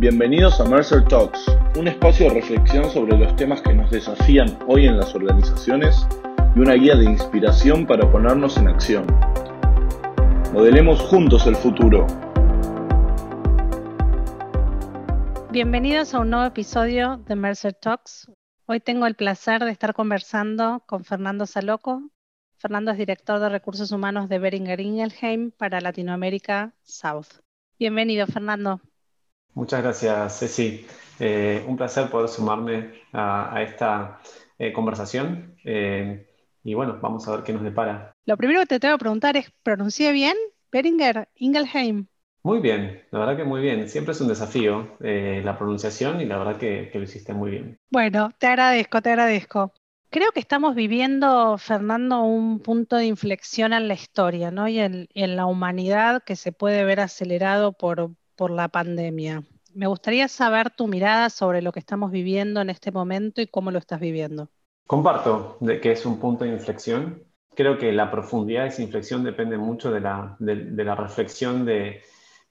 Bienvenidos a Mercer Talks, un espacio de reflexión sobre los temas que nos desafían hoy en las organizaciones y una guía de inspiración para ponernos en acción. Modelemos juntos el futuro. Bienvenidos a un nuevo episodio de Mercer Talks. Hoy tengo el placer de estar conversando con Fernando Saloco. Fernando es director de recursos humanos de Beringer Ingelheim para Latinoamérica South. Bienvenido, Fernando. Muchas gracias, Ceci. Eh, un placer poder sumarme a, esta eh, conversación. Eh, y bueno, vamos a ver qué nos depara. Lo primero que te tengo que preguntar es, ¿pronuncié bien? Beringer, Ingelheim. Muy bien, la verdad que muy bien. Siempre es un desafío la pronunciación y la verdad que, lo hiciste muy bien. Bueno, te agradezco, te agradezco. Creo que estamos viviendo, Fernando, un punto de inflexión en la historia, ¿no? Y en, en la humanidad que se puede ver acelerado por, por la pandemia. Me gustaría saber tu mirada sobre lo que estamos viviendo en este momento y cómo lo estás viviendo. Comparto de que es un punto de inflexión. Creo que la profundidad de esa inflexión depende mucho de la, de, la reflexión de,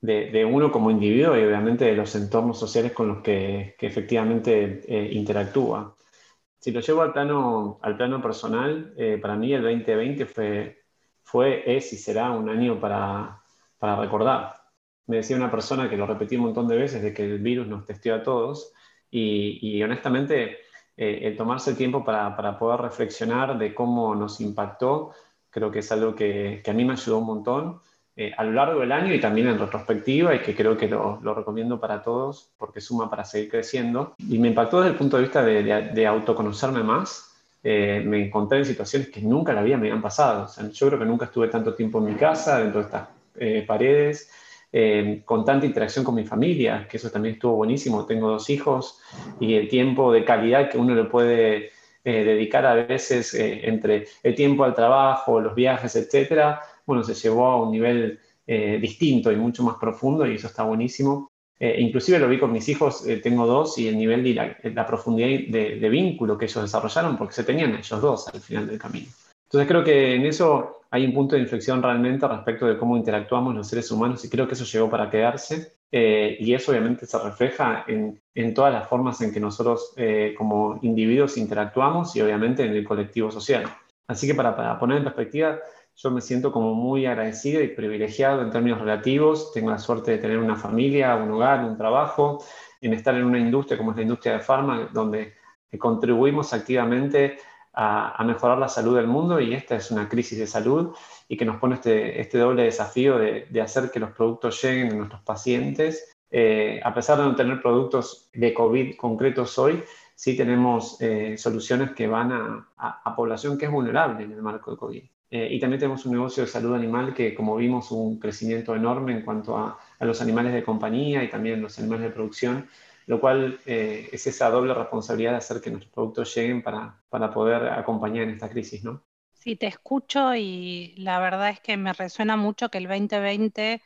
de, uno como individuo y obviamente de los entornos sociales con los que, que efectivamente eh, interactúa. Si lo llevo al plano, al plano personal, eh, para mí el 2020 fue, fue, es y será un año para, para recordar me decía una persona que lo repetí un montón de veces, de que el virus nos testió a todos, y, honestamente eh, el tomarse el tiempo para, para, poder reflexionar de cómo nos impactó, creo que es algo que, que a mí me ayudó un montón eh, a lo largo del año y también en retrospectiva, y que creo que lo, lo, recomiendo para todos porque suma para seguir creciendo. Y me impactó desde el punto de vista de, de, autoconocerme más. Eh, me encontré en situaciones que nunca la vida me habían pasado. O sea, yo creo que nunca estuve tanto tiempo en mi casa, dentro de estas paredes. Eh, con tanta interacción con mi familia, que eso también estuvo buenísimo. Tengo dos hijos y el tiempo de calidad que uno le puede eh, dedicar a veces eh, entre el tiempo al trabajo, los viajes, etcétera, bueno, se llevó a un nivel distinto y mucho más profundo y eso está buenísimo. inclusive lo vi con mis hijos, tengo dos, y el nivel la, la profundidad de, de, vínculo que ellos desarrollaron, porque se tenían ellos dos al final del camino. Entonces creo que en eso hay un punto de inflexión realmente respecto de cómo interactuamos los seres humanos y creo que eso llegó para quedarse eh, y eso obviamente se refleja en, en, todas las formas en que nosotros eh, como individuos interactuamos y obviamente en el colectivo social. Así que para, poner en perspectiva, yo me siento como muy agradecido y privilegiado en términos relativos. Tengo la suerte de tener una familia, un hogar, un trabajo, en estar en una industria como es la industria de farma, donde contribuimos activamente a, mejorar la salud del mundo y esta es una crisis de salud y que nos pone este, este doble desafío de, de, hacer que los productos lleguen a nuestros pacientes. Eh, a pesar de no tener productos de COVID concretos hoy, sí tenemos eh, soluciones que van a, a, población que es vulnerable en el marco de COVID. Eh, y también tenemos un negocio de salud animal que, como vimos, un crecimiento enorme en cuanto a, a los animales de compañía y también los animales de producción lo cual eh, es esa doble responsabilidad de hacer que nuestros productos lleguen para, para poder acompañar en esta crisis, ¿no? Sí, te escucho y la verdad es que me resuena mucho que el 2020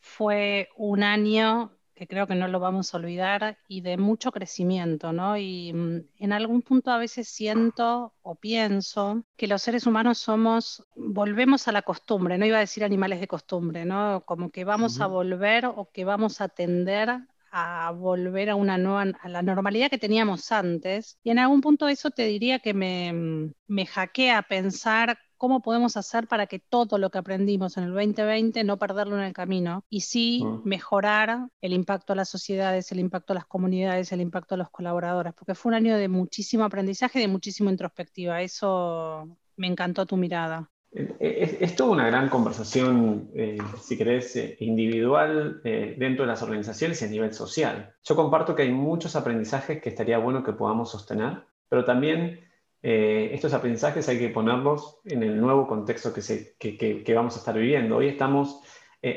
fue un año que creo que no lo vamos a olvidar y de mucho crecimiento, ¿no? Y mm, en algún punto a veces siento o pienso que los seres humanos somos, volvemos a la costumbre, no iba a decir animales de costumbre, ¿no? Como que vamos a volver o que vamos a tender a volver a una nueva, a la normalidad que teníamos antes. Y en algún punto eso te diría que me, mm, me hackea pensar cómo podemos hacer para que todo lo que aprendimos en el 2020 no perderlo en el camino y sí mm. mejorar el impacto a las sociedades, el impacto a las comunidades, el impacto a los colaboradores, porque fue un año de muchísimo aprendizaje de muchísima introspectiva. Eso me encantó tu mirada. Es, toda una gran conversación, eh, si querés, eh, individual eh, dentro de las organizaciones y a nivel social. Yo comparto que hay muchos aprendizajes que estaría bueno que podamos sostener, pero también estos aprendizajes hay que ponerlos en el nuevo contexto que, se, que, que, vamos a estar viviendo. Hoy estamos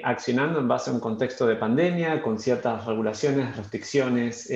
accionando en base a un contexto de pandemia, con ciertas regulaciones, restricciones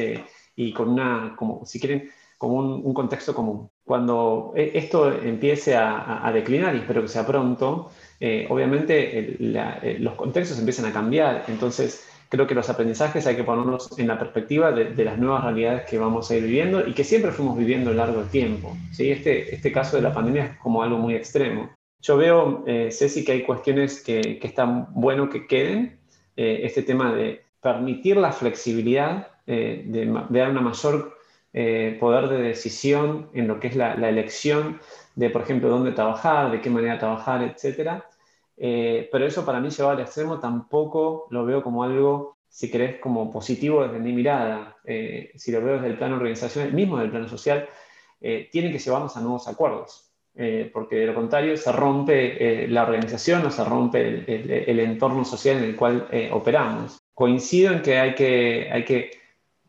y con una, como si quieren, como un, contexto común. Cuando e, esto empiece a, declinar, y espero que sea pronto, eh, obviamente eh, los contextos empiezan a cambiar. Entonces, creo que los aprendizajes hay que ponerlos en la perspectiva de, las nuevas realidades que vamos a ir viviendo y que siempre fuimos viviendo a lo largo del tiempo. ¿sí? Este, este caso de la pandemia es como algo muy extremo. Yo veo, eh, Ceci, que hay cuestiones que, que están bueno que queden. este tema de permitir la flexibilidad de, de, dar una mayor poder de decisión en lo que es la, elección de, por ejemplo, dónde trabajar, de qué manera trabajar, etc. pero eso para mí llevado al extremo tampoco lo veo como algo si querés, como positivo desde mi mirada, eh, si lo veo desde el plano organizacional, mismo desde el plano social, eh, tiene que llevarnos a nuevos acuerdos, eh, porque de lo contrario se rompe la organización o se rompe el, entorno social en el cual operamos. Coincido en que hay que, hay que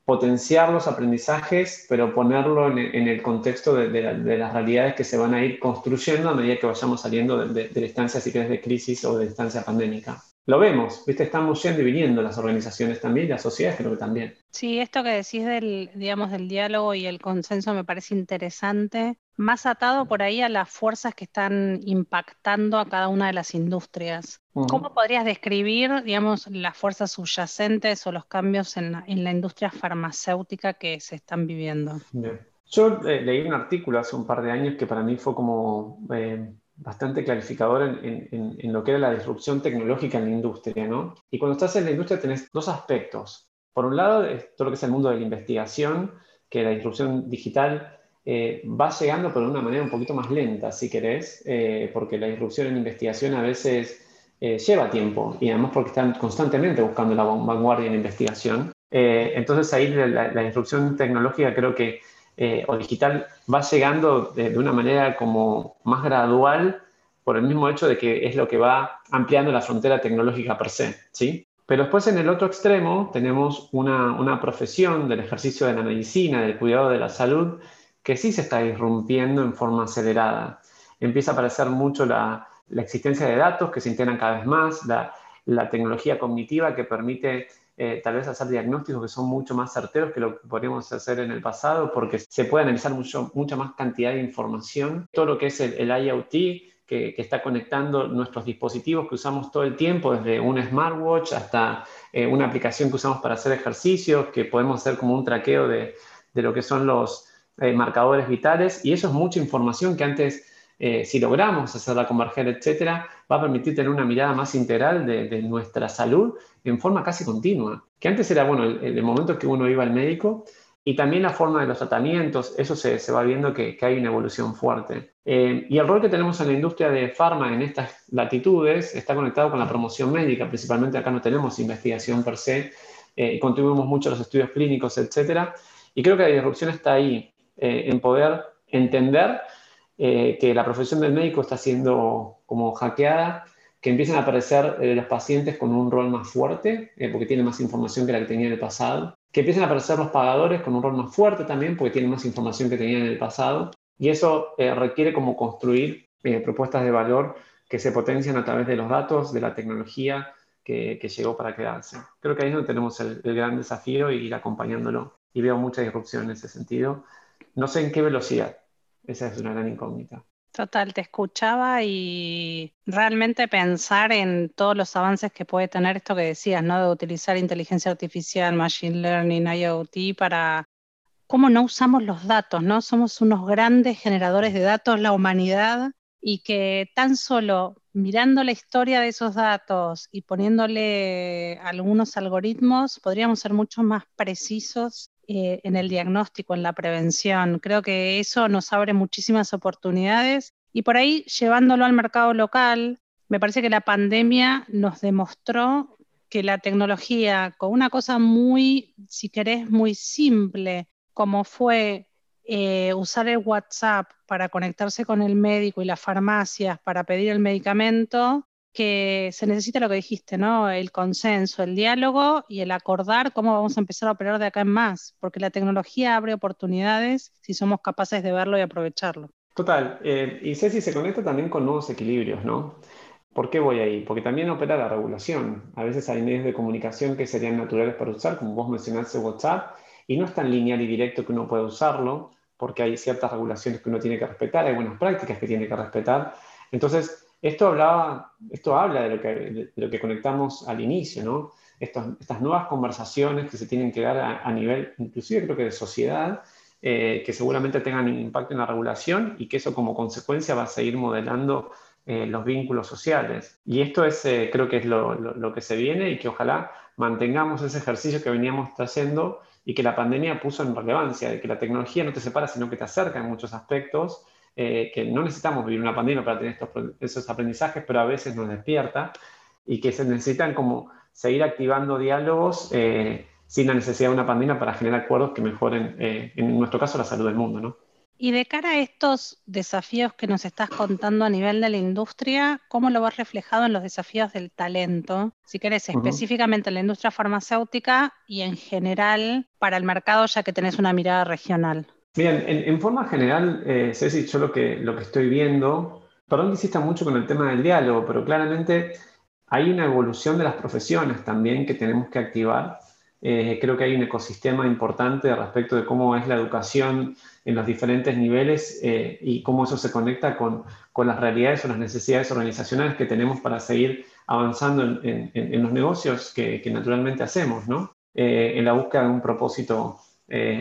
potenciar los aprendizajes, pero ponerlo en, el contexto de, las realidades que se van a ir construyendo a medida que vayamos saliendo de, la instancia, si querés, de crisis o de instancia pandémica lo vemos, ¿viste? Estamos yendo y viniendo las organizaciones también, las sociedades creo que también. Sí, esto que decís del, digamos, del diálogo y el consenso me parece interesante, más atado por ahí a las fuerzas que están impactando a cada una de las industrias. ¿Cómo podrías describir, digamos, las fuerzas subyacentes o los cambios en la, industria farmacéutica que se están viviendo? Yo eh, leí un artículo hace un par de años que para mí fue como... Eh, bastante clarificador en, lo que era la disrupción tecnológica en la industria, ¿no? Y cuando estás en la industria tenés dos aspectos. Por un lado, todo lo que es el mundo de la investigación, que la disrupción digital eh, va llegando pero de una manera un poquito más lenta, si querés, eh, porque la disrupción en investigación a veces eh, lleva tiempo y además porque están constantemente buscando la vanguardia en investigación. entonces ahí la, la disrupción tecnológica creo que eh, o digital va llegando de, una manera como más gradual por el mismo hecho de que es lo que va ampliando la frontera tecnológica per se, ¿sí? Pero después en el otro extremo tenemos una, una profesión del ejercicio de la medicina, del cuidado de la salud, que sí se está irrumpiendo en forma acelerada. Empieza a aparecer mucho la, la existencia de datos que se integran cada vez más, la, la tecnología cognitiva que permite eh, tal vez hacer diagnósticos que son mucho más certeros que lo que podríamos hacer en el pasado, porque se puede analizar mucho, mucha más cantidad de información. Todo lo que es el, IoT, que, está conectando nuestros dispositivos que usamos todo el tiempo, desde un smartwatch hasta eh, una aplicación que usamos para hacer ejercicios, que podemos hacer como un traqueo de, de lo que son los eh, marcadores vitales, y eso es mucha información que antes eh, si logramos hacerla converger, etcétera, va a permitir tener una mirada más integral de, nuestra salud en forma casi continua. Que antes era, bueno, el, momento que uno iba al médico y también la forma de los tratamientos, eso se, va viendo que, hay una evolución fuerte. Eh, y el rol que tenemos en la industria de farma en estas latitudes está conectado con la promoción médica, principalmente acá no tenemos investigación per se, eh, contribuimos mucho a los estudios clínicos, etcétera. Y creo que la disrupción está ahí, en poder entender eh, que la profesión del médico está siendo como hackeada, que empiezan a aparecer eh, los pacientes con un rol más fuerte, eh, porque tienen más información que la que tenían en el pasado, que empiezan a aparecer los pagadores con un rol más fuerte también, porque tienen más información que tenían en el pasado, y eso requiere como construir propuestas de valor que se potencian a través de los datos, de la tecnología que, llegó para quedarse. Creo que ahí es donde tenemos el, el gran desafío y ir acompañándolo, y veo mucha disrupción en ese sentido. No sé en qué velocidad, esa es una gran incógnita. Total, te escuchaba y realmente pensar en todos los avances que puede tener esto que decías, ¿no? De utilizar inteligencia artificial, machine learning, IoT para cómo no usamos los datos, ¿no? Somos unos grandes generadores de datos, la humanidad, y que tan solo mirando la historia de esos datos y poniéndole algunos algoritmos, podríamos ser mucho más precisos eh, en el diagnóstico, en la prevención. Creo que eso nos abre muchísimas oportunidades y por ahí llevándolo al mercado local, me parece que la pandemia nos demostró que la tecnología, con una cosa muy, si querés, muy simple, como fue eh, usar el WhatsApp para conectarse con el médico y las farmacias para pedir el medicamento, que se necesita lo que dijiste, ¿no? El consenso, el diálogo y el acordar cómo vamos a empezar a operar de acá en más, porque la tecnología abre oportunidades si somos capaces de verlo y aprovecharlo. Total, eh, y Ceci se conecta también con nuevos equilibrios, ¿no? ¿Por qué voy ahí? Porque también opera la regulación. A veces hay medios de comunicación que serían naturales para usar, como vos mencionaste WhatsApp, y no es tan lineal y directo que uno pueda usarlo, porque hay ciertas regulaciones que uno tiene que respetar, hay buenas prácticas que tiene que respetar. Entonces, esto, hablaba, esto habla de lo, que, lo que conectamos al inicio, ¿no? estas nuevas conversaciones que se tienen que dar a, nivel, inclusive creo que de sociedad, eh, que seguramente tengan un impacto en la regulación y que eso como consecuencia va a seguir modelando eh, los vínculos sociales. Y esto es, eh, creo que es lo, que se viene y que ojalá mantengamos ese ejercicio que veníamos trayendo y que la pandemia puso en relevancia, de que la tecnología no te separa, sino que te acerca en muchos aspectos, eh, que no necesitamos vivir una pandemia para tener estos, esos aprendizajes, pero a veces nos despierta y que se necesitan como seguir activando diálogos sin la necesidad de una pandemia para generar acuerdos que mejoren, en nuestro caso, la salud del mundo, ¿no? Y de cara a estos desafíos que nos estás contando a nivel de la industria, ¿cómo lo vas reflejado en los desafíos del talento? Si querés, específicamente en la industria farmacéutica y en general para el mercado, ya que tenés una mirada regional. Bien, en, forma general, eh, Ceci, yo lo que, lo que estoy viendo, perdón que insista mucho con el tema del diálogo, pero claramente hay una evolución de las profesiones también que tenemos que activar eh, creo que hay un ecosistema importante respecto de cómo es la educación en los diferentes niveles eh, y cómo eso se conecta con, con, las realidades o las necesidades organizacionales que tenemos para seguir avanzando en, en, los negocios que, que, naturalmente hacemos, ¿no? Eh, en la búsqueda de un propósito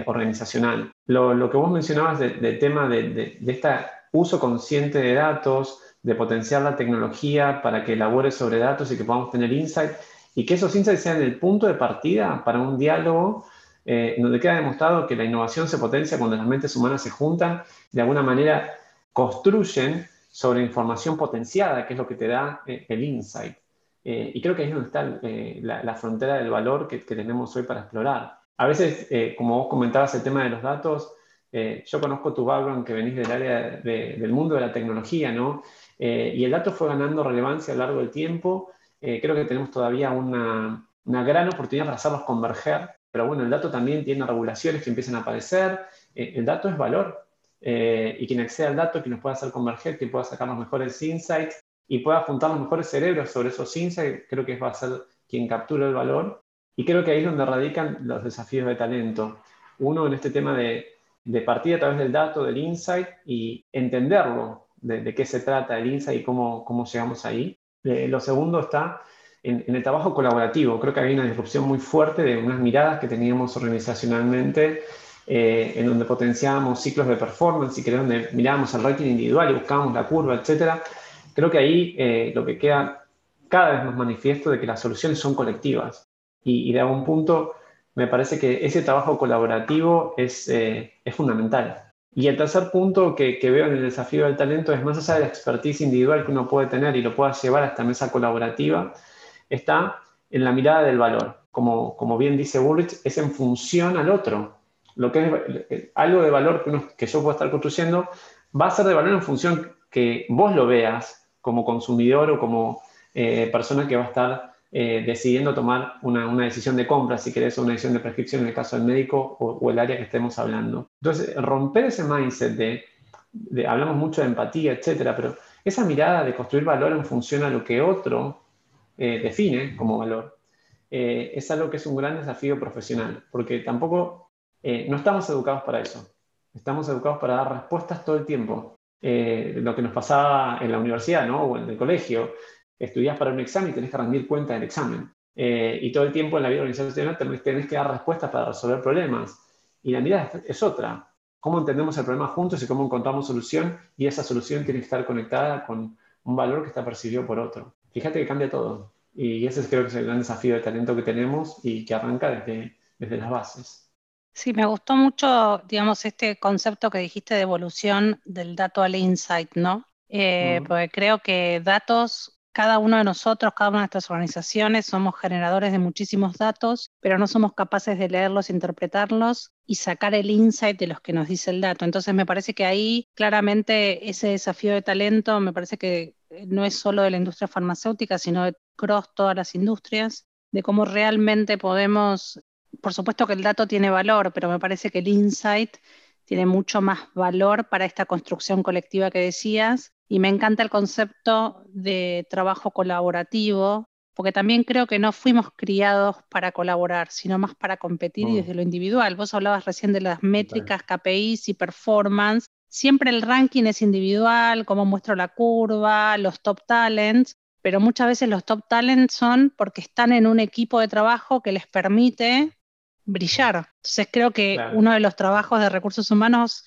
organizacional. Lo, que vos mencionabas del tema de, de, de este uso consciente de datos, de potenciar la tecnología para que elabore sobre datos y que podamos tener insight, y que esos insights sean el punto de partida para un diálogo eh, donde queda demostrado que la innovación se potencia cuando las mentes humanas se juntan, de alguna manera construyen sobre información potenciada, que es lo que te da eh, el insight. Eh, y creo que ahí es donde está la, frontera del valor que, tenemos hoy para explorar. A veces, como vos comentabas el tema de los datos, yo conozco tu background que venís del área del mundo de la tecnología, ¿no? y el dato fue ganando relevancia a lo largo del tiempo eh, creo que tenemos todavía una, gran oportunidad para hacerlos converger, pero bueno, el dato también tiene regulaciones que empiezan a aparecer, eh, el dato es valor, eh, y quien acceda al dato, quien nos pueda hacer converger, que pueda sacar los mejores insights y pueda juntar los mejores cerebros sobre esos insights, creo que va a ser quien captura el valor. Y creo que ahí es donde radican los desafíos de talento. Uno en este tema de, de partir a través del dato, del insight y entenderlo, de, qué se trata el insight y cómo, cómo llegamos ahí. Eh, lo segundo está en, el trabajo colaborativo. Creo que hay una disrupción muy fuerte de unas miradas que teníamos organizacionalmente, eh, en donde potenciábamos ciclos de performance y que donde mirábamos el rating individual y buscábamos la curva, etc. Creo que ahí eh, lo que queda cada vez más manifiesto de que las soluciones son colectivas. Y, de algún punto me parece que ese trabajo colaborativo es, es fundamental. Y el tercer punto que, veo en el desafío del talento es más allá de la expertise individual que uno puede tener y lo pueda llevar a esta mesa colaborativa, está en la mirada del valor. Como, como bien dice Bullrich, es en función al otro. Lo que es eh, algo de valor que, que yo puedo estar construyendo va a ser de valor en función que vos lo veas como consumidor o como eh, persona que va a estar eh, decidiendo tomar una, decisión de compra, si querés, o una decisión de prescripción en el caso del médico o, el área que estemos hablando. Entonces, romper ese mindset de, hablamos mucho de empatía, etcétera, pero esa mirada de construir valor en función a lo que otro eh, define como valor, eh, es algo que es un gran desafío profesional, porque tampoco no estamos educados para eso. Estamos educados para dar respuestas todo el tiempo. lo que nos pasaba en la universidad ¿no? o en el colegio, estudias para un examen y tenés que rendir cuenta del examen. Eh, y todo el tiempo en la vida organizacional tenés que dar respuestas para resolver problemas. Y la mirada es, otra. ¿Cómo entendemos el problema juntos y cómo encontramos solución? Y esa solución tiene que estar conectada con un valor que está percibido por otro. Fíjate que cambia todo. Y ese creo que es el gran desafío de talento que tenemos y que arranca desde, desde las bases. Sí, me gustó mucho, digamos, este concepto que dijiste de evolución del dato al insight, ¿no? Eh, porque creo que datos cada uno de nosotros, cada una de estas organizaciones, somos generadores de muchísimos datos, pero no somos capaces de leerlos, interpretarlos y sacar el insight de los que nos dice el dato. Entonces me parece que ahí claramente ese desafío de talento me parece que no es solo de la industria farmacéutica, sino de cross todas las industrias, de cómo realmente podemos, por supuesto que el dato tiene valor, pero me parece que el insight tiene mucho más valor para esta construcción colectiva que decías y me encanta el concepto de trabajo colaborativo, porque también creo que no fuimos criados para colaborar, sino más para competir y desde lo individual. Vos hablabas recién de las métricas, KPIs y performance. Siempre el ranking es individual, cómo muestro la curva, los top talents, pero muchas veces los top talents son porque están en un equipo de trabajo que les permite brillar. Entonces creo que uno de los trabajos de recursos humanos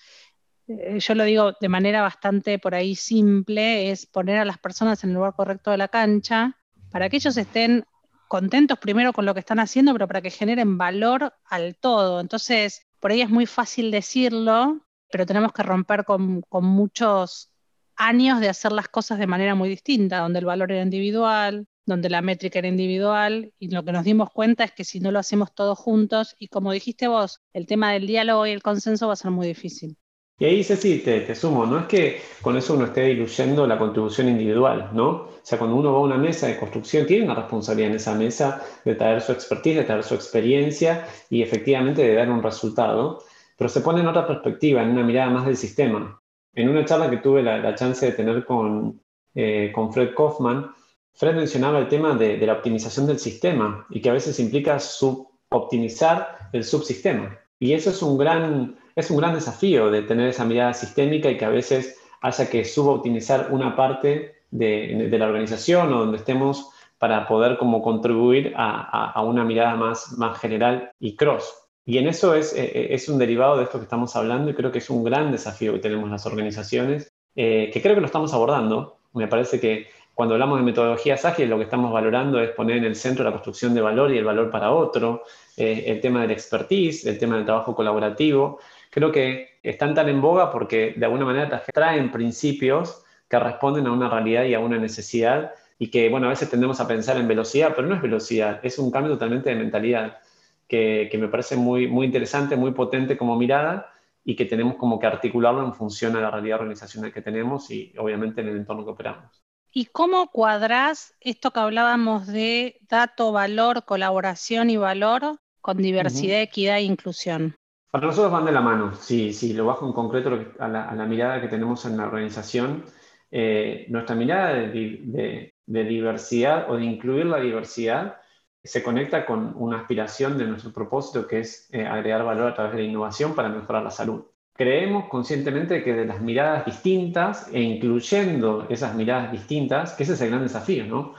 yo lo digo de manera bastante por ahí simple, es poner a las personas en el lugar correcto de la cancha para que ellos estén contentos primero con lo que están haciendo, pero para que generen valor al todo. Entonces, por ahí es muy fácil decirlo, pero tenemos que romper con, con muchos años de hacer las cosas de manera muy distinta, donde el valor era individual, donde la métrica era individual, y lo que nos dimos cuenta es que si no lo hacemos todos juntos, y como dijiste vos, el tema del diálogo y el consenso va a ser muy difícil. Y ahí, Ceci, te, te sumo, no es que con eso uno esté diluyendo la contribución individual, ¿no? O sea, cuando uno va a una mesa de construcción, tiene una responsabilidad en esa mesa de traer su expertise, de traer su experiencia y efectivamente de dar un resultado, pero se pone en otra perspectiva, en una mirada más del sistema. En una charla que tuve la, chance de tener con, eh, con Fred Kaufman, Fred mencionaba el tema de, de, la optimización del sistema y que a veces implica optimizar el subsistema. Y eso es un gran es un gran desafío de tener esa mirada sistémica y que a veces haya que suboptimizar una parte de, la organización o donde estemos para poder como contribuir a, una mirada más, más general y cross. Y en eso es, eh, eh, es un derivado de esto que estamos hablando y creo que es un gran desafío que tenemos las organizaciones, eh, que creo que lo estamos abordando. Me parece que cuando hablamos de metodologías ágiles, lo que estamos valorando es poner en el centro la construcción de valor y el valor para otro, el tema del expertise, el tema del trabajo colaborativo, creo que están tan en boga porque de alguna manera traen principios que responden a una realidad y a una necesidad y que, bueno, a veces tendemos a pensar en velocidad, pero no es velocidad, es un cambio totalmente de mentalidad que, me parece muy, muy interesante, muy potente como mirada y que tenemos como que articularlo en función a la realidad organizacional que tenemos y obviamente en el entorno que operamos. ¿Y cómo cuadrás esto que hablábamos de dato, valor, colaboración y valor con diversidad, equidad e inclusión? Para nosotros van de la mano, si, sí, lo bajo en concreto a la, mirada que tenemos en la organización, eh, nuestra mirada de, diversidad o de incluir la diversidad se conecta con una aspiración de nuestro propósito que es eh, agregar valor a través de la innovación para mejorar la salud. Creemos conscientemente que de las miradas distintas e incluyendo esas miradas distintas, que ese es el gran desafío, ¿no?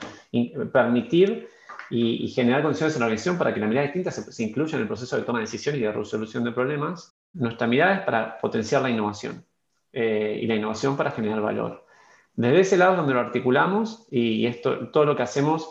permitir y, generar condiciones en la organización para que la mirada distinta se, incluya en el proceso de toma de decisiones y de resolución de problemas. Nuestra mirada es para potenciar la innovación eh, y la innovación para generar valor. Desde ese lado donde lo articulamos y esto, todo lo que hacemos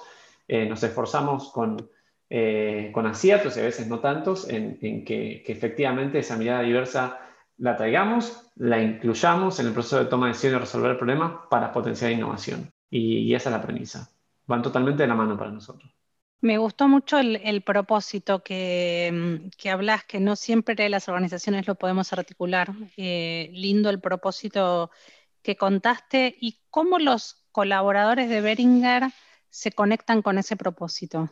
eh, nos esforzamos con, eh, con aciertos y a veces no tantos en, que, efectivamente esa mirada diversa la traigamos, la incluyamos en el proceso de toma de decisiones y resolver problemas para potenciar innovación. Y, y esa es la premisa. Van totalmente de la mano para nosotros. Me gustó mucho el, propósito que, mm, que, hablas, que no siempre las organizaciones lo podemos articular. Eh, lindo el propósito que contaste y cómo los colaboradores de Beringer se conectan con ese propósito.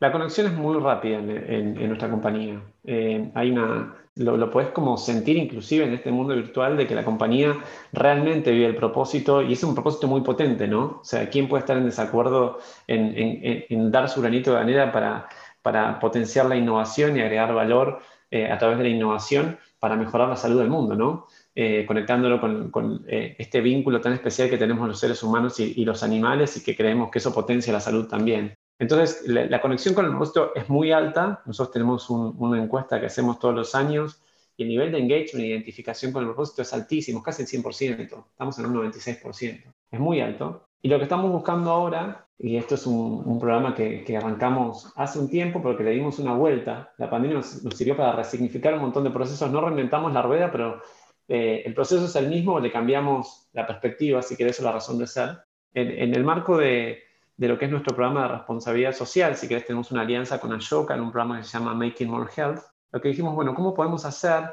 La conexión es muy rápida en, nuestra compañía. Eh, hay una, lo, lo puedes como sentir inclusive en este mundo virtual de que la compañía realmente vive el propósito y es un propósito muy potente, ¿no? O sea, ¿quién puede estar en desacuerdo en, dar su granito de arena para, potenciar la innovación y agregar valor eh, a través de la innovación para mejorar la salud del mundo, ¿no? Eh, conectándolo con, este vínculo tan especial que tenemos los seres humanos y, los animales y que creemos que eso potencia la salud también. Entonces, la, conexión con el propósito es muy alta. Nosotros tenemos una encuesta que hacemos todos los años y el nivel de engagement e identificación con el propósito es altísimo, casi el 100%. Estamos en un 96%. Es muy alto. Y lo que estamos buscando ahora, y esto es un, programa que, arrancamos hace un tiempo, pero que le dimos una vuelta, la pandemia nos, sirvió para resignificar un montón de procesos, no reinventamos la rueda, pero eh, el proceso es el mismo, le cambiamos la perspectiva, así que eso es la razón de ser. en el marco de, de lo que es nuestro programa de responsabilidad social. Si querés, tenemos una alianza con Ashoka en un programa que se llama Making More Health. Lo que dijimos, bueno, ¿cómo podemos hacer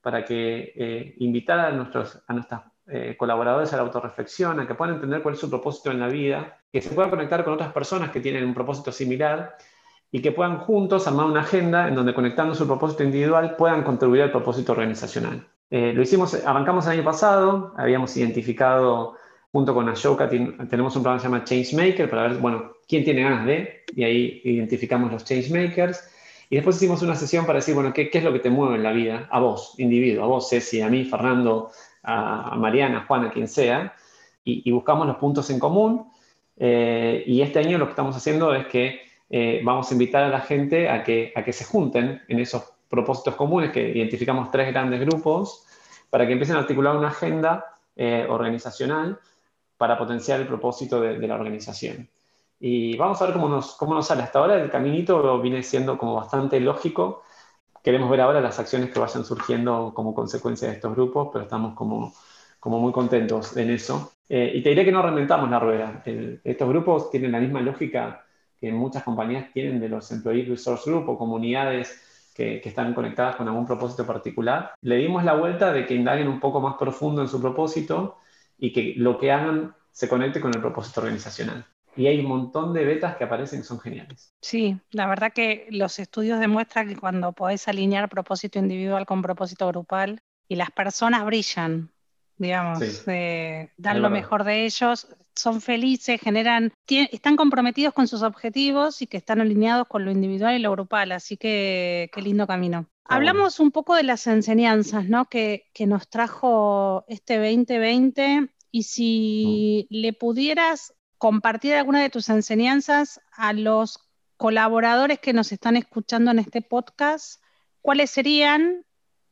para que eh, invitar a nuestros a nuestros eh, colaboradores a la autorreflexión, a que puedan entender cuál es su propósito en la vida, que se puedan conectar con otras personas que tienen un propósito similar y que puedan juntos armar una agenda en donde conectando su propósito individual puedan contribuir al propósito organizacional. Eh, lo hicimos, arrancamos el año pasado, habíamos identificado junto con Ashoka tenemos un programa que se llama Changemaker para ver, bueno, quién tiene ganas de, y ahí identificamos los changemakers. Y después hicimos una sesión para decir, bueno, ¿qué, qué es lo que te mueve en la vida? A vos, individuo, a vos, Ceci, a mí, Fernando, a, Mariana, a Juana, quien sea, y, buscamos los puntos en común. Eh, y este año lo que estamos haciendo es que eh, vamos a invitar a la gente a que, a que se junten en esos propósitos comunes, que identificamos tres grandes grupos, para que empiecen a articular una agenda eh, organizacional para potenciar el propósito de, la organización. Y vamos a ver cómo nos, cómo nos sale. Hasta ahora el caminito viene siendo como bastante lógico. Queremos ver ahora las acciones que vayan surgiendo como consecuencia de estos grupos, pero estamos como, como muy contentos en eso. Eh, y te diré que no reinventamos la rueda. estos grupos tienen la misma lógica que muchas compañías tienen de los Employee Resource Group o comunidades que, están conectadas con algún propósito particular. Le dimos la vuelta de que indaguen un poco más profundo en su propósito y que lo que hagan se conecte con el propósito organizacional. Y hay un montón de betas que aparecen que son geniales. Sí, la verdad que los estudios demuestran que cuando podés alinear propósito individual con propósito grupal y las personas brillan, digamos, eh, dan lo mejor de ellos, son felices, generan, están comprometidos con sus objetivos y que están alineados con lo individual y lo grupal, así que qué lindo camino. Hablamos un poco de las enseñanzas ¿no? que, nos trajo este 2020 y si mm. le pudieras compartir alguna de tus enseñanzas a los colaboradores que nos están escuchando en este podcast, ¿cuáles serían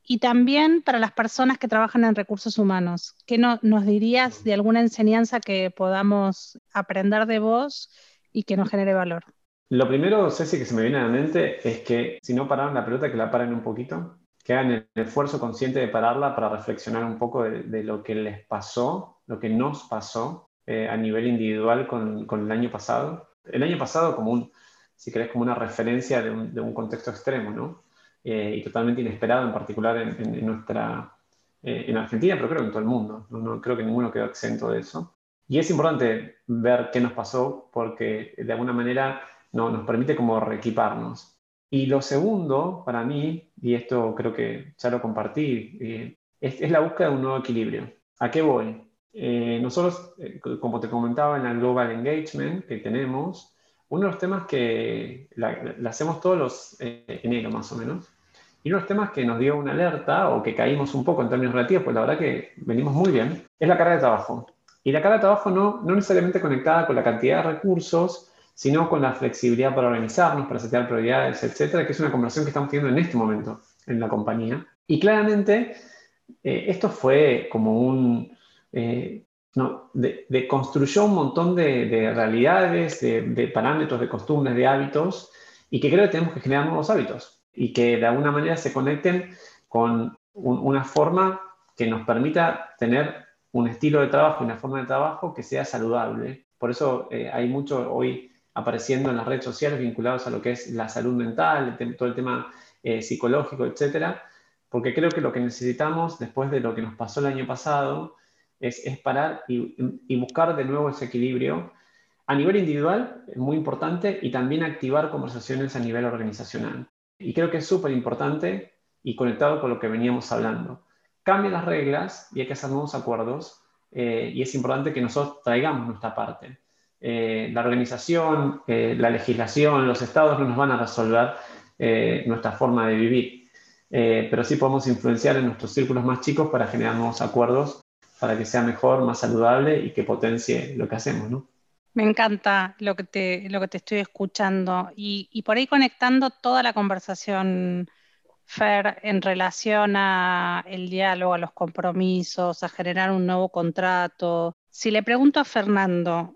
y también para las personas que trabajan en recursos humanos. ¿Qué nos dirías de alguna enseñanza que podamos aprender de vos y que nos genere valor? Lo primero, Ceci, que se me viene a la mente es que si no pararon la pelota, que la paren un poquito, que hagan el esfuerzo consciente de pararla para reflexionar un poco de, lo que les pasó, lo que nos pasó eh, a nivel individual con, el año pasado. El año pasado como si querés, como una referencia de un contexto extremo, ¿no? Eh, y totalmente inesperado, en particular en, nuestra, eh, en Argentina, pero creo que en todo el mundo. No, creo que ninguno quedó exento de eso. Y es importante ver qué nos pasó porque de alguna manera no, nos permite como reequiparnos. Y lo segundo, para mí, y esto creo que ya lo compartí, eh, es, la búsqueda de un nuevo equilibrio. ¿A qué voy? nosotros, como te comentaba en la Global Engagement que tenemos, uno de los temas que la, hacemos todos los enero más o menos, y uno de los temas que nos dio una alerta o que caímos un poco en términos relativos, pues la verdad que venimos muy bien, es la carga de trabajo. Y la carga de trabajo no, no necesariamente conectada con la cantidad de recursos, sino con la flexibilidad para organizarnos, para setear prioridades, etcétera, que es una conversación que estamos teniendo en este momento en la compañía. Y claramente eh, esto fue como un... Eh, no, de, construyó un montón de, realidades, de, de, parámetros, de costumbres, de hábitos, y que creo que tenemos que generar nuevos hábitos y que de alguna manera se conecten con una forma que nos permita tener un estilo de trabajo una forma de trabajo que sea saludable. Por eso eh, hay mucho hoy apareciendo en las redes sociales vinculados a lo que es la salud mental, todo el tema eh, psicológico, etcétera, porque creo que lo que necesitamos después de lo que nos pasó el año pasado es, es parar y, y buscar de nuevo ese equilibrio a nivel individual, muy importante, y también activar conversaciones a nivel organizacional. Y creo que es súper importante y conectado con lo que veníamos hablando. Cambian las reglas y hay que hacer nuevos acuerdos eh, y es importante que nosotros traigamos nuestra parte. Eh, la organización, eh, la legislación, los estados no nos van a resolver nuestra forma de vivir, pero sí podemos influenciar en nuestros círculos más chicos para generar nuevos acuerdos para que sea mejor, más saludable y que potencie lo que hacemos, ¿no? Me encanta lo que te, lo que te estoy escuchando y, por ahí conectando toda la conversación, Fer, en relación a el diálogo, a los compromisos, a generar un nuevo contrato. Si le pregunto a Fernando,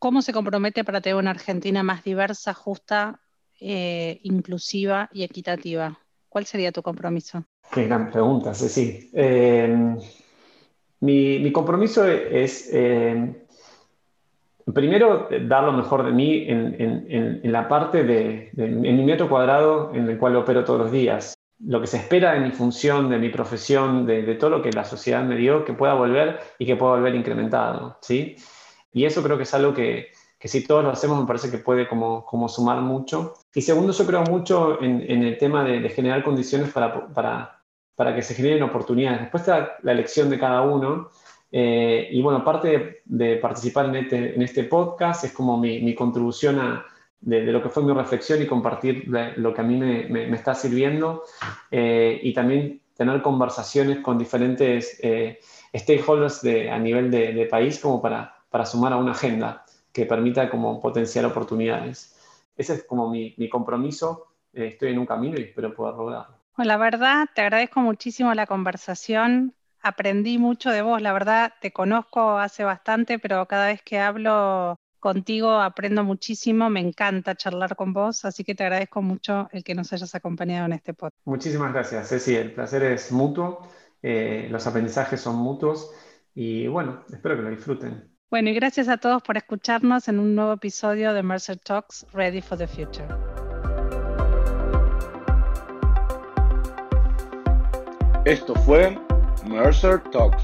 ¿cómo se compromete para tener una Argentina más diversa, justa, eh, inclusiva y equitativa? ¿Cuál sería tu compromiso? Qué gran pregunta, sí. Eh, mi, compromiso es... Eh, Primero, dar lo mejor de mí en, la parte de, en mi metro cuadrado en el cual opero todos los días. Lo que se espera de mi función, de mi profesión, de, todo lo que la sociedad me dio, que pueda volver y que pueda volver incrementado. ¿sí? Y eso creo que es algo que, si todos lo hacemos me parece que puede como, como sumar mucho. Y segundo, yo creo mucho en, el tema de, generar condiciones para, para, para, que se generen oportunidades. Después está la elección de cada uno, eh, y bueno, parte de, participar en este, en este, podcast es como mi, mi contribución a, de, lo que fue mi reflexión y compartir lo que a mí me, me, está sirviendo eh, y también tener conversaciones con diferentes eh, stakeholders de, a nivel de, de, país como para, para sumar a una agenda que permita como potenciar oportunidades. Ese es como mi, mi compromiso. estoy en un camino y espero poder lograrlo. Bueno, la verdad, te agradezco muchísimo la conversación aprendí mucho de vos, la verdad, te conozco hace bastante, pero cada vez que hablo contigo aprendo muchísimo, me encanta charlar con vos, así que te agradezco mucho el que nos hayas acompañado en este podcast. Muchísimas gracias, Ceci, el placer es mutuo, eh, los aprendizajes son mutuos y bueno, espero que lo disfruten. Bueno, y gracias a todos por escucharnos en un nuevo episodio de Mercer Talks Ready for the Future. Esto fue Mercer Talks.